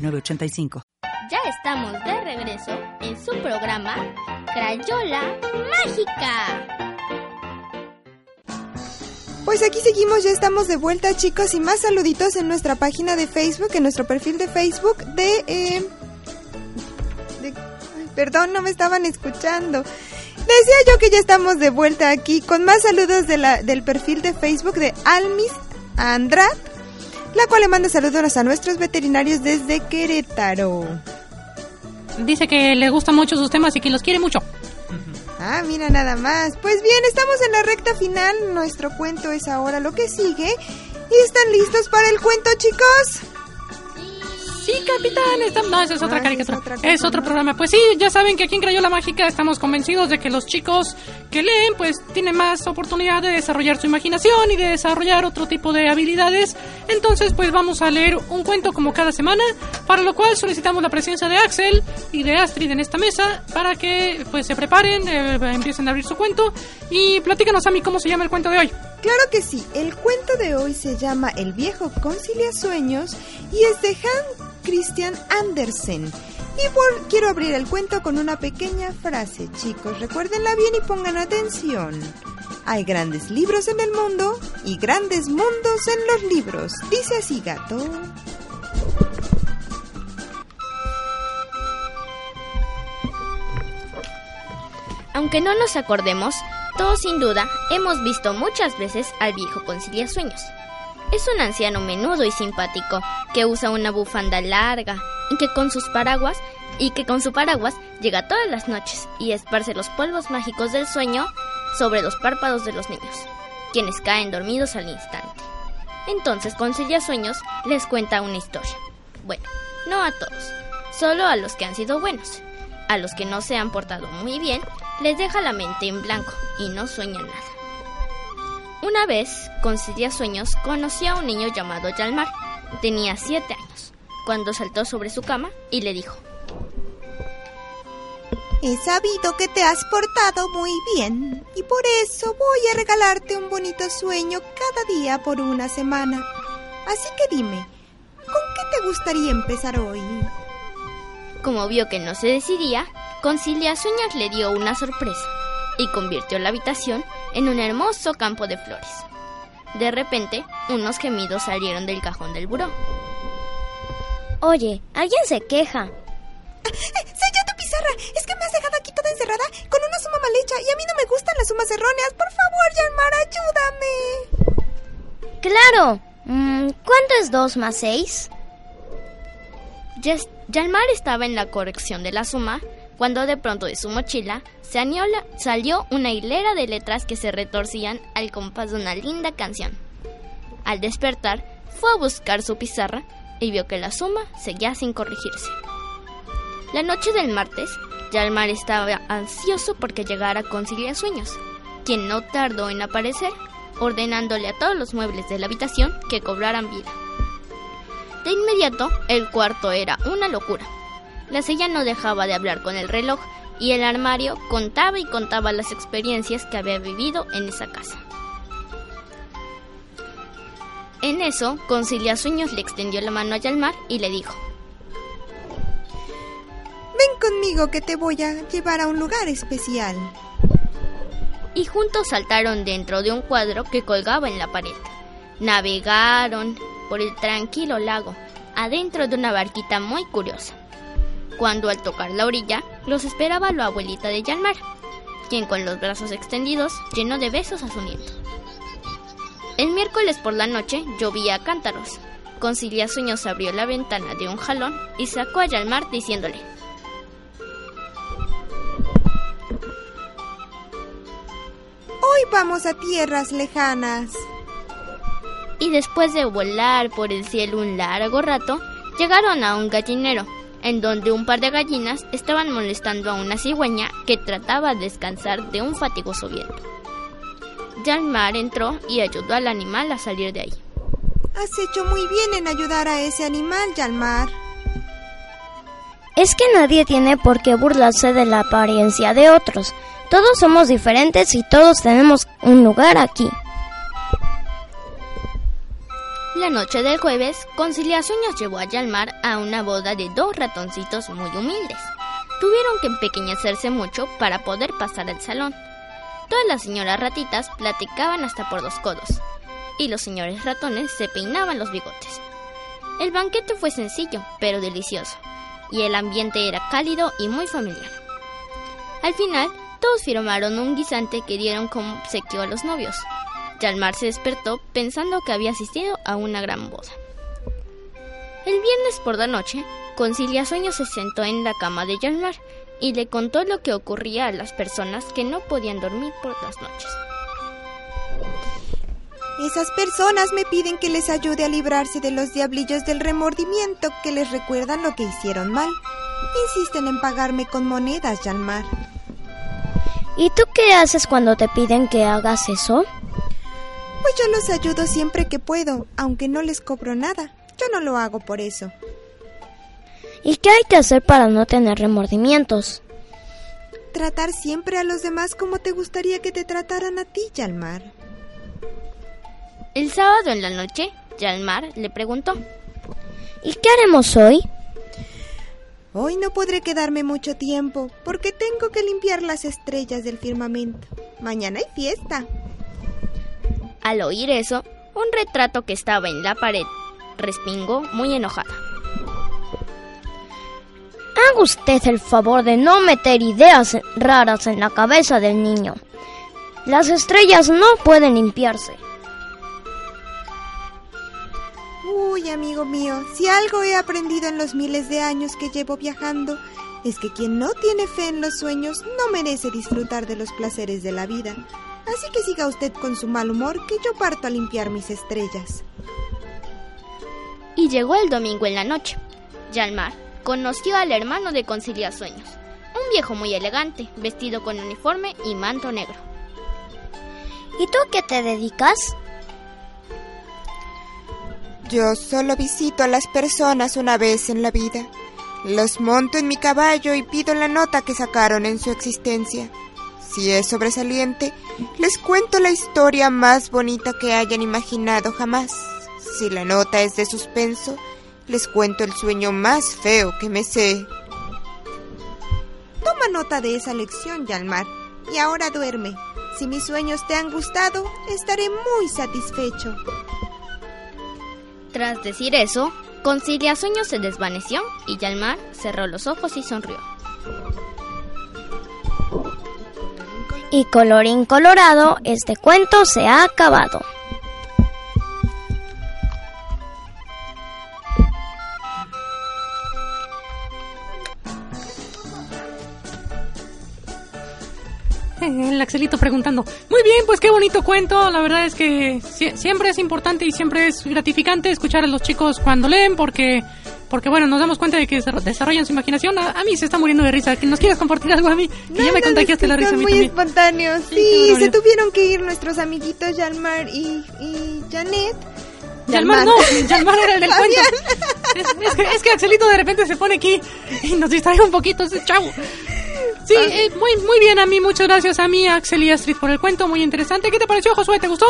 906985. Ya estamos de regreso en su programa Crayola Mágica. Pues aquí seguimos, ya estamos de vuelta chicos y más saluditos en nuestra página de Facebook, en nuestro perfil de Facebook de... Eh, de ay, perdón, no me estaban escuchando. Decía yo que ya estamos de vuelta aquí con más saludos de la, del perfil de Facebook de Almis Andrat, la cual le manda saludos a nuestros veterinarios desde Querétaro. Dice que le gustan mucho sus temas y que los quiere mucho. Ah, mira nada más. Pues bien, estamos en la recta final. Nuestro cuento es ahora lo que sigue. ¿Y están listos para el cuento, chicos? Sí, capitán. No, esa es otra Ah, caricatura. es otra cosa, es otro programa. Pues sí, ya saben que aquí en Crayola Mágica estamos convencidos de que los chicos que leen, pues tienen más oportunidad de desarrollar su imaginación y de desarrollar otro tipo de habilidades. Entonces, pues vamos a leer un cuento como cada semana, para lo cual solicitamos la presencia de Axel y de Astrid en esta mesa para que pues se preparen, eh, empiecen a abrir su cuento y platícanos a mí cómo se llama el cuento de hoy. Claro que sí. El cuento de hoy se llama El viejo concilia sueños y es de Hans Christian Andersen. Y por- quiero abrir el cuento con una pequeña frase, chicos. Recuérdenla bien y pongan atención. Hay grandes libros en el mundo y grandes mundos en los libros. Dice así, gato. Aunque no nos acordemos, todos sin duda hemos visto muchas veces al viejo concilia sueños. Es un anciano menudo y simpático que usa una bufanda larga y que con sus paraguas y que con su paraguas llega todas las noches y esparce los polvos mágicos del sueño sobre los párpados de los niños, quienes caen dormidos al instante. Entonces Concilia Sueños les cuenta una historia. Bueno, no a todos, solo a los que han sido buenos. A los que no se han portado muy bien, les deja la mente en blanco y no sueñan nada. Una vez, Concilia Sueños conoció a un niño llamado Yalmar. Tenía siete años, cuando saltó sobre su cama y le dijo, He sabido que te has portado muy bien y por eso voy a regalarte un bonito sueño cada día por una semana. Así que dime, ¿con qué te gustaría empezar hoy? Como vio que no se decidía, Concilia Sueños le dio una sorpresa y convirtió la habitación en un hermoso campo de flores. De repente, unos gemidos salieron del cajón del buró. Oye, alguien se queja. ¡Soy yo tu pizarra! Es que me has dejado aquí toda encerrada con una suma mal hecha y a mí no me gustan las sumas erróneas. Por favor, Yanmar, ayúdame. Claro. Mm, ¿Cuánto es 2 más 6? Yes- Yalmar estaba en la corrección de la suma cuando de pronto de su mochila salió, una hilera de letras que se retorcían al compás de una linda canción. Al despertar, fue a buscar su pizarra y vio que la suma seguía sin corregirse. La noche del martes, Yalmar estaba ansioso porque llegara Concilia Sueños, quien no tardó en aparecer, ordenándole a todos los muebles de la habitación que cobraran vida. De inmediato, el cuarto era una locura. La silla no dejaba de hablar con el reloj y el armario contaba y contaba las experiencias que había vivido en esa casa. En eso, Concilia Sueños le extendió la mano a Yalmar y le dijo, Ven conmigo que te voy a llevar a un lugar especial. y juntos saltaron dentro de un cuadro que colgaba en la pared. Navegaron por el tranquilo lago, adentro de una barquita muy curiosa. Cuando al tocar la orilla, los esperaba la abuelita de Yalmar, quien con los brazos extendidos llenó de besos a su nieto. El miércoles por la noche llovía a cántaros. Concilia Sueños abrió la ventana de un jalón y sacó a Yalmar diciéndole, Hoy vamos a tierras lejanas. y después de volar por el cielo un largo rato, Llegaron a un gallinero, en donde un par de gallinas estaban molestando a una cigüeña que trataba de descansar de un fatigoso viento. Yalmar entró y ayudó al animal a salir de ahí. Has hecho muy bien en ayudar a ese animal, Yalmar. Es que nadie tiene por qué burlarse de la apariencia de otros. Todos somos diferentes y todos tenemos un lugar aquí. La noche del jueves, Concilia Sueños llevó a Yalmar a una boda de dos ratoncitos muy humildes. Tuvieron que empequeñecerse mucho para poder pasar al salón. Todas las señoras ratitas platicaban hasta por los codos, y los señores ratones se peinaban los bigotes. El banquete fue sencillo, pero delicioso, y el ambiente era cálido y muy familiar. Al final, todos firmaron un guisante que dieron como obsequio a los novios. Yalmar se despertó pensando que había asistido a una gran boda. El viernes por la noche, Concilia Sueño se sentó en la cama de Yalmar y le contó lo que ocurría a las personas que no podían dormir por las noches. Esas personas me piden que les ayude a librarse de los diablillos del remordimiento que les recuerdan lo que hicieron mal. Insisten en pagarme con monedas, Yalmar. ¿Y tú qué haces cuando te piden que hagas eso? Pues yo los ayudo siempre que puedo, aunque no les cobro nada. Yo no lo hago por eso. ¿Y qué hay que hacer para no tener remordimientos? Tratar siempre a los demás como te gustaría que te trataran a ti, Yalmar. El sábado en la noche, Yalmar le preguntó, ¿Y qué haremos hoy? Hoy no podré quedarme mucho tiempo porque tengo que limpiar las estrellas del firmamento. Mañana hay fiesta. Al oír eso, un retrato que estaba en la pared respingó muy enojada. Haga usted el favor de no meter ideas raras en la cabeza del niño. Las estrellas no pueden limpiarse. Uy, amigo mío, si algo he aprendido en los miles de años que llevo viajando, es que quien no tiene fe en los sueños no merece disfrutar de los placeres de la vida. Así que siga usted con su mal humor que yo parto a limpiar mis estrellas. Y llegó el domingo en la noche. Yalmar conoció al hermano de Concilia Sueños, un viejo muy elegante, vestido con uniforme y manto negro. ¿Y tú qué te dedicas? Yo solo visito a las personas una vez en la vida. Los monto en mi caballo y pido la nota que sacaron en su existencia. Si es sobresaliente, les cuento la historia más bonita que hayan imaginado jamás. Si la nota es de suspenso, les cuento el sueño más feo que me sé. Toma nota de esa lección, Yalmar, y ahora duerme. Si mis sueños te han gustado, estaré muy satisfecho. Tras decir eso, Concilia Sueños se desvaneció y Yalmar cerró los ojos y sonrió. Y colorín colorado, este cuento se ha acabado. El Axelito preguntando. Muy bien, pues qué bonito cuento. La verdad es que si- siempre es importante y siempre es gratificante escuchar a los chicos cuando leen porque, porque bueno, nos damos cuenta de que desarro- desarrollan su imaginación. A, a mí se está muriendo de risa. ¿Que ¿Nos quieres compartir algo a mí? Que ya me No, no, contagiaste es la risa a mí muy también. espontáneos. Sí, se tuvieron que ir nuestros amiguitos Yalmar y, y Janet. Yalmar no, Yalmar era el del cuento. Es, es que, es que Axelito de repente se pone aquí y nos distrae un poquito ese chavo. Sí, eh, muy, muy bien a mí, muchas gracias a mí, Axel y Astrid por el cuento, muy interesante. ¿Qué te pareció, Josué? ¿Te gustó?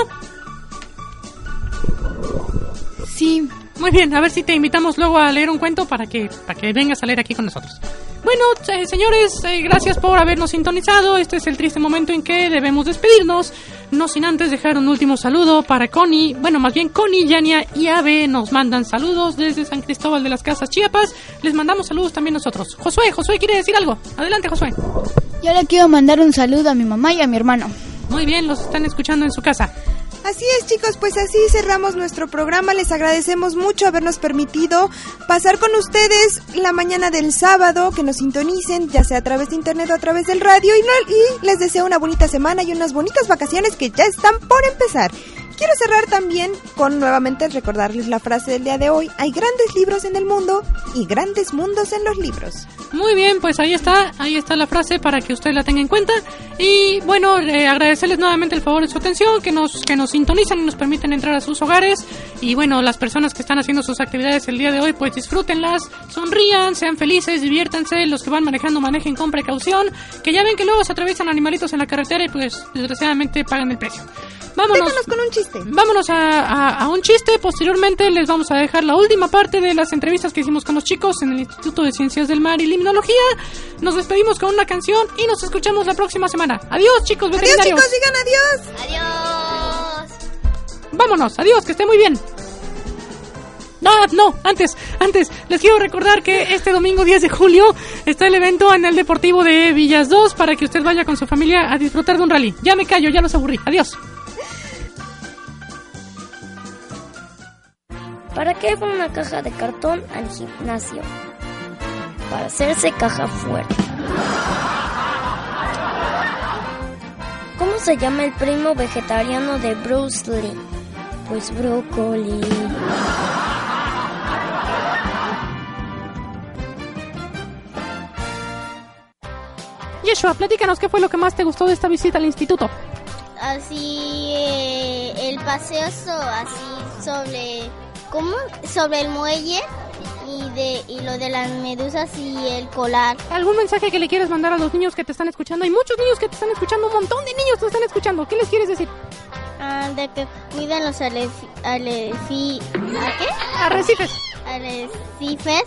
Sí, Muy bien, a ver si te invitamos luego a leer un cuento para que, para que vengas a leer aquí con nosotros. Bueno, eh, señores, eh, gracias por habernos sintonizado. Este es el triste momento en que debemos despedirnos. No sin antes dejar un último saludo para Connie. Bueno, más bien Connie, Yania y Ave nos mandan saludos desde San Cristóbal de las Casas Chiapas. Les mandamos saludos también nosotros. Josué, Josué quiere decir algo. Adelante, Josué. yo le quiero mandar un saludo a mi mamá y a mi hermano. Muy bien, los están escuchando en su casa. Así es, chicos, pues así cerramos nuestro programa. Les agradecemos mucho habernos permitido pasar con ustedes la mañana del sábado, que nos sintonicen, ya sea a través de internet o a través del radio. Y, y les deseo una bonita semana y unas bonitas vacaciones que ya están por empezar. Quiero cerrar también con nuevamente recordarles la frase del día de hoy. Hay grandes libros en el mundo y grandes mundos en los libros. Muy bien, pues ahí está, ahí está la frase para que usted la tenga en cuenta. Y bueno, eh, agradecerles nuevamente el favor de su atención, que nos, que nos sintonizan y nos permiten entrar a sus hogares. Y bueno, las personas que están haciendo sus actividades el día de hoy, pues disfrútenlas, sonrían, sean felices, diviértanse. Los que van manejando, manejen con precaución. Que ya ven que luego se atraviesan animalitos en la carretera y pues desgraciadamente pagan el precio. Vámonos. Déjanos con un chiste. Vámonos a, a- a un chiste. Posteriormente les vamos a dejar la última parte de las entrevistas que hicimos con los chicos en el Instituto de Ciencias del Mar y Limnología. Nos despedimos con una canción y nos escuchamos la próxima semana. Adiós, chicos Adiós veterinarios. chicos, digan adiós. Adiós. Vámonos, adiós, que esté muy bien. No, no, antes, antes, les quiero recordar que este domingo 10 de julio está el evento en el Deportivo de Villas 2 para que usted vaya con su familia a disfrutar de un rally. Ya me callo, ya los aburrí. Adiós. ¿Para qué va una caja de cartón al gimnasio? Para hacerse caja fuerte. ¿Cómo se llama el primo vegetariano de Bruce Lee? Pues brócoli. Yeshua, platícanos qué fue lo que más te gustó de esta visita al instituto. así eh, el paseo so- así sobre cómo sobre el muelle y de y lo de las medusas y el colar ¿Algún mensaje que le quieres mandar a los niños que te están escuchando? Hay muchos niños que te están escuchando, un montón de niños te están escuchando. ¿Qué les quieres decir? ah, de que cuiden los alefi, alefi- ¿a qué? Arrecifes. arrecifes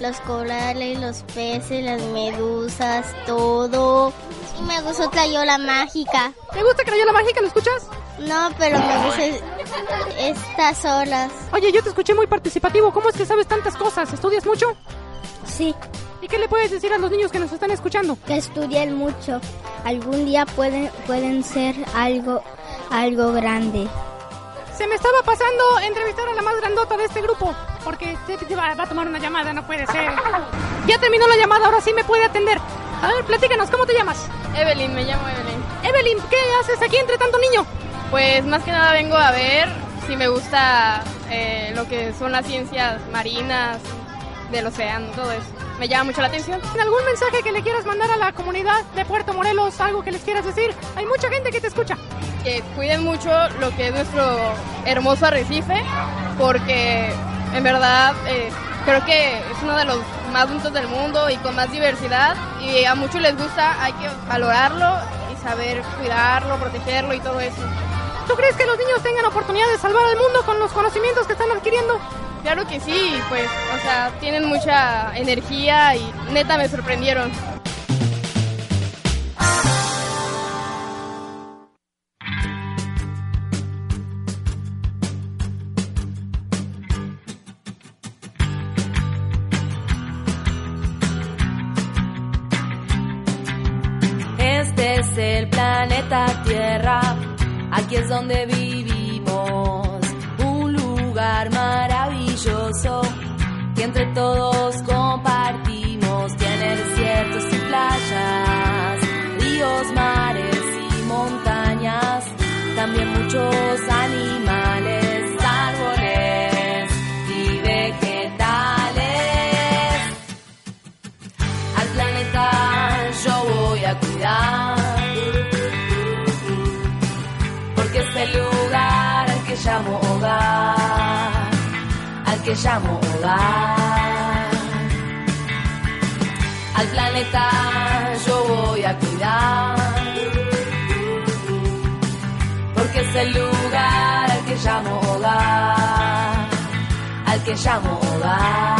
los corales los peces las medusas todo y me gustó Crayola mágica ¿Te gusta Crayola Mágica? ¿Lo escuchas? No pero me gusta estas olas Oye, yo te escuché muy participativo. ¿Cómo es que sabes tantas cosas? ¿Estudias mucho? Sí, ¿Y qué le puedes decir a los niños que nos están escuchando? que estudien mucho. Algún día pueden, pueden ser algo, algo grande. Se me estaba pasando entrevistar a la más grandota de este grupo. Porque se- se va, va a tomar una llamada, no puede ser. Ya terminó la llamada, ahora sí me puede atender. A ver, platícanos, ¿cómo te llamas? Evelyn, me llamo Evelyn. Evelyn, ¿qué haces aquí entre tanto niño? Pues más que nada vengo a ver si me gusta eh, lo que son las ciencias marinas, del océano, todo eso. Me llama mucho la atención. ¿Algún mensaje que le quieras mandar a la comunidad de Puerto Morelos? ¿Algo que les quieras decir? Hay mucha gente que te escucha. Que cuiden mucho lo que es nuestro hermoso arrecife, porque en verdad eh, creo que es uno de los más bonitos del mundo y con más diversidad. Y a muchos les gusta, hay que valorarlo y saber cuidarlo, protegerlo y todo eso. ¿Tú crees que los niños tengan oportunidad de salvar al mundo con los conocimientos que están adquiriendo? Claro que sí, pues, o sea, tienen mucha energía y neta me sorprendieron. Aquí es donde vivimos, un lugar maravilloso que entre todos compartimos. Tiene desiertos y playas, ríos, mares y montañas, también muchos que llamo hogar. Al planeta yo voy a cuidar. Porque es el lugar al que llamo hogar. Al que llamo hogar.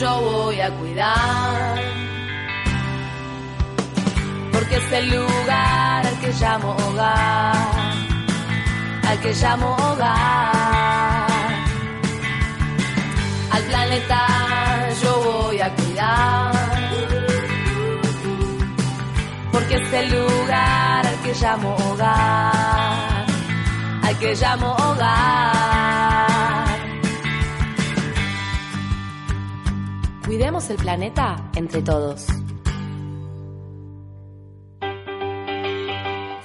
Yo voy a cuidar. porque es el lugar al que llamo hogar, al que llamo hogar. Al planeta yo voy a cuidar, porque es el lugar al que llamo hogar, al que llamo hogar. Cuidemos el planeta entre todos.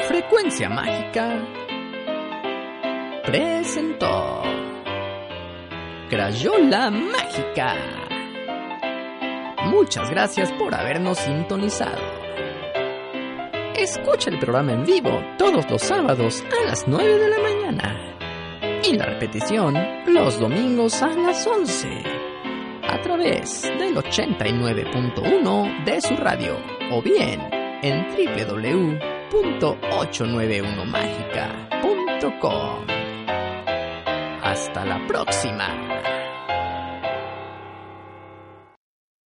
Frecuencia Mágica presentó Crayola Mágica. Muchas gracias por habernos sintonizado. Escucha el programa en vivo todos los sábados a las 9 de la mañana y la repetición los domingos a las 11 a través del 89.1 de su radio o bien en www.891mágica.com. Hasta la próxima.